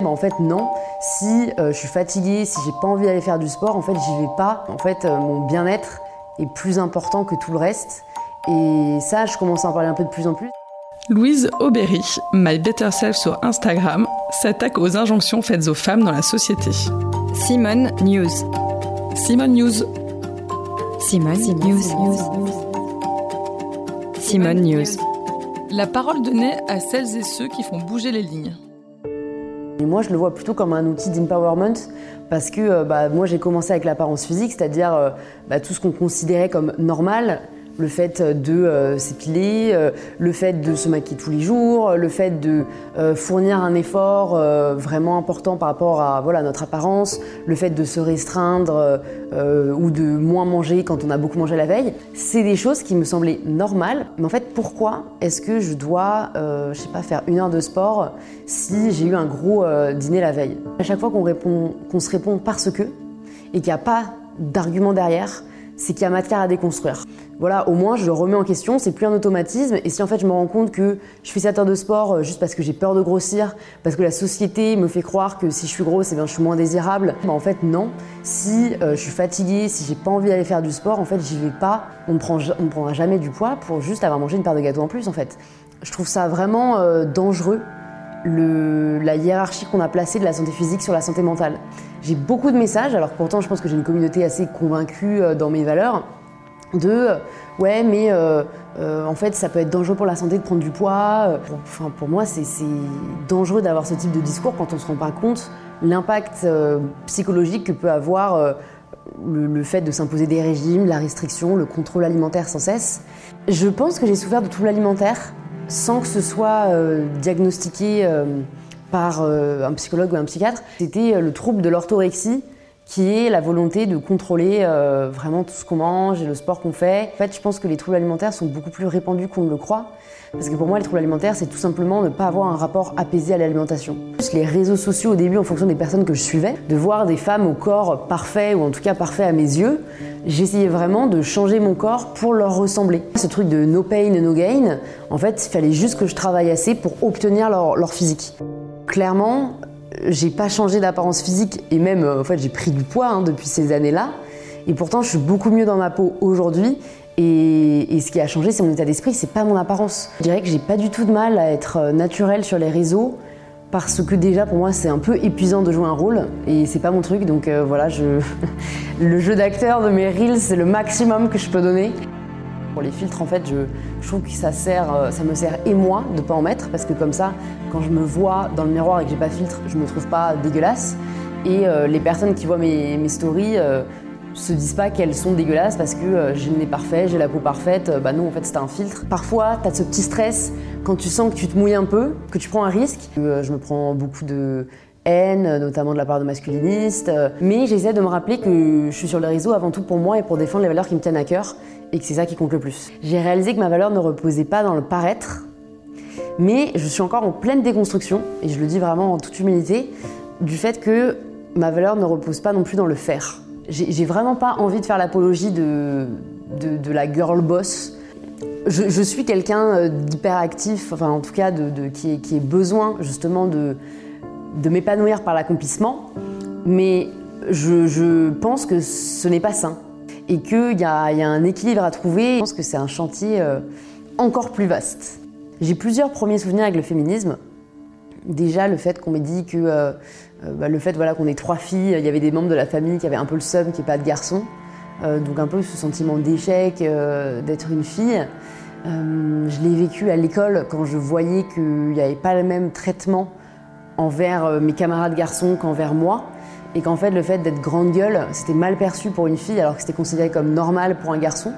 Bah, en fait non. Si euh, je suis fatiguée, si j'ai pas envie d'aller faire du sport, en fait j'y vais pas. En fait euh, mon bien-être est plus important que tout le reste. Et ça, je commence à en parler un peu de plus en plus. Louise Aubéry, My Better Self sur Instagram, s'attaque aux injonctions faites aux femmes dans la société. Simone News. Simone News. Simone, News. Simone News. La parole donnée à celles et ceux qui font bouger les lignes. Moi, je le vois plutôt comme un outil d'empowerment parce que euh, bah, moi, j'ai commencé avec l'apparence physique, c'est-à-dire euh, bah, tout ce qu'on considérait comme normal, le fait de euh, s'épiler, euh, le fait de se maquiller tous les jours, le fait de euh, fournir un effort vraiment important par rapport à voilà, notre apparence, le fait de se restreindre ou de moins manger quand on a beaucoup mangé la veille, c'est des choses qui me semblaient normales. Mais en fait, pourquoi est-ce que je dois, faire une heure de sport si j'ai eu un gros dîner la veille? À chaque fois qu'on répond, qu'on se répond parce que et qu'il n'y a pas d'argument derrière, c'est qu'il y a matière à déconstruire. Voilà, au moins je le remets en question, c'est plus un automatisme. Et si en fait je me rends compte que je cette heure de sport euh, juste parce que j'ai peur de grossir, parce que la société me fait croire que si je suis grosse, eh bien, je suis moins désirable, bah, en fait non. Si euh, je suis fatiguée, si j'ai pas envie d'aller faire du sport, en fait j'y vais pas. On ne prendra jamais du poids pour juste avoir mangé une paire de gâteaux en plus en fait. Je trouve ça vraiment euh, dangereux la hiérarchie qu'on a placée de la santé physique sur la santé mentale. J'ai beaucoup de messages, alors pourtant je pense que j'ai une communauté assez convaincue dans mes valeurs de euh, ouais mais euh, euh, en fait ça peut être dangereux pour la santé de prendre du poids. Enfin, pour moi c'est dangereux d'avoir ce type de discours quand on se rend pas compte l'impact psychologique que peut avoir le, fait de s'imposer des régimes, la restriction, le contrôle alimentaire sans cesse. Je pense que j'ai souffert de troubles alimentaires sans que ce soit diagnostiqué par un psychologue ou un psychiatre. C'était le trouble de l'orthorexie qui est la volonté de contrôler euh, vraiment tout ce qu'on mange et le sport qu'on fait. En fait, je pense que les troubles alimentaires sont beaucoup plus répandus qu'on ne le croit. Parce que pour moi, les troubles alimentaires, c'est tout simplement ne pas avoir un rapport apaisé à l'alimentation. Les réseaux sociaux, au début, en fonction des personnes que je suivais, de voir des femmes au corps parfait, ou en tout cas parfait à mes yeux, j'essayais vraiment de changer mon corps pour leur ressembler. Ce truc de no pain, no gain, en fait, il fallait juste que je travaille assez pour obtenir leur, leur physique. Clairement, j'ai pas changé d'apparence physique et même euh, en fait j'ai pris du poids hein, depuis ces années-là. Et pourtant je suis beaucoup mieux dans ma peau aujourd'hui. Et, ce qui a changé, c'est mon état d'esprit, c'est pas mon apparence. Je dirais que j'ai pas du tout de mal à être euh, naturelle sur les réseaux parce que déjà pour moi c'est un peu épuisant de jouer un rôle et c'est pas mon truc donc euh, voilà je... le jeu d'acteur de mes reels c'est le maximum que je peux donner. Pour les filtres, en fait, je, trouve que ça, sert, euh, ça me sert et moi de pas en mettre parce que comme ça, quand je me vois dans le miroir et que j'ai pas filtre, je me trouve pas dégueulasse. Et euh, les personnes qui voient mes, stories euh, se disent pas qu'elles sont dégueulasses parce que j'ai le nez parfait, j'ai la peau parfaite. bah non, en fait, c'est un filtre. Parfois, tu as ce petit stress quand tu sens que tu te mouilles un peu, que tu prends un risque. je me prends beaucoup de haine, notamment de la part de masculinistes. Mais j'essaie de me rappeler que je suis sur les réseaux avant tout pour moi et pour défendre les valeurs qui me tiennent à cœur et que c'est ça qui compte le plus. J'ai réalisé que ma valeur ne reposait pas dans le paraître, mais je suis encore en pleine déconstruction, et je le dis vraiment en toute humilité, du fait que ma valeur ne repose pas non plus dans le faire. J'ai vraiment pas envie de faire l'apologie de, de, la girl boss. Je, suis quelqu'un euh, d'hyperactif, enfin en tout cas de, qui, est, qui besoin justement de, de m'épanouir par l'accomplissement, mais je, pense que ce n'est pas sain et qu'il y, a un équilibre à trouver. Je pense que c'est un chantier euh, encore plus vaste. J'ai plusieurs premiers souvenirs avec le féminisme. Déjà, le fait qu'on m'ait dit que euh, euh, bah, le fait voilà, qu'on ait trois filles, il y avait des membres de la famille qui avaient un peu le seum qu'il n'y pas de garçon. donc un peu ce sentiment d'échec d'être une fille. je l'ai vécu à l'école quand je voyais qu'il n'y avait pas le même traitement envers mes camarades garçons qu'envers moi et qu'en fait le fait d'être grande gueule, c'était mal perçu pour une fille alors que c'était considéré comme normal pour un garçon.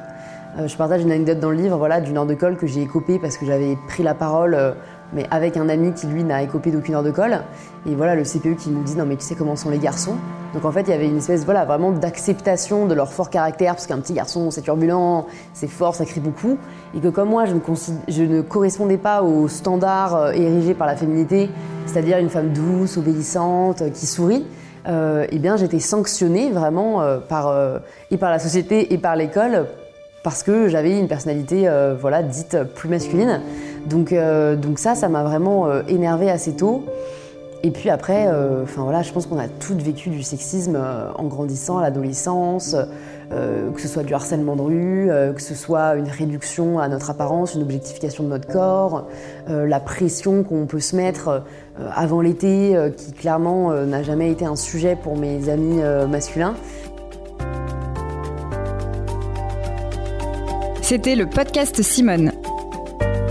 Euh, je partage une anecdote dans le livre voilà, d'une heure de colle que j'ai écopée parce que j'avais pris la parole, euh, mais avec un ami qui lui n'a écopé d'aucune heure de colle. Et voilà le CPE qui nous dit non mais tu sais comment sont les garçons. Donc en fait il y avait une espèce voilà, vraiment d'acceptation de leur fort caractère parce qu'un petit garçon c'est turbulent, c'est fort, ça crie beaucoup. Et que comme moi je ne, correspondais pas aux standards euh, érigés par la féminité, c'est-à-dire une femme douce, obéissante, qui sourit, euh, eh bien j'étais sanctionnée vraiment euh, par, euh, et par la société et par l'école parce que j'avais une personnalité voilà, dite plus masculine. Donc, donc ça, ça m'a vraiment énervée assez tôt. Et puis après, enfin voilà, je pense qu'on a toutes vécu du sexisme en grandissant à l'adolescence, que ce soit du harcèlement de rue, que ce soit une réduction à notre apparence, une objectification de notre corps, la pression qu'on peut se mettre avant l'été, qui clairement n'a jamais été un sujet pour mes amis masculins. C'était le podcast Simone.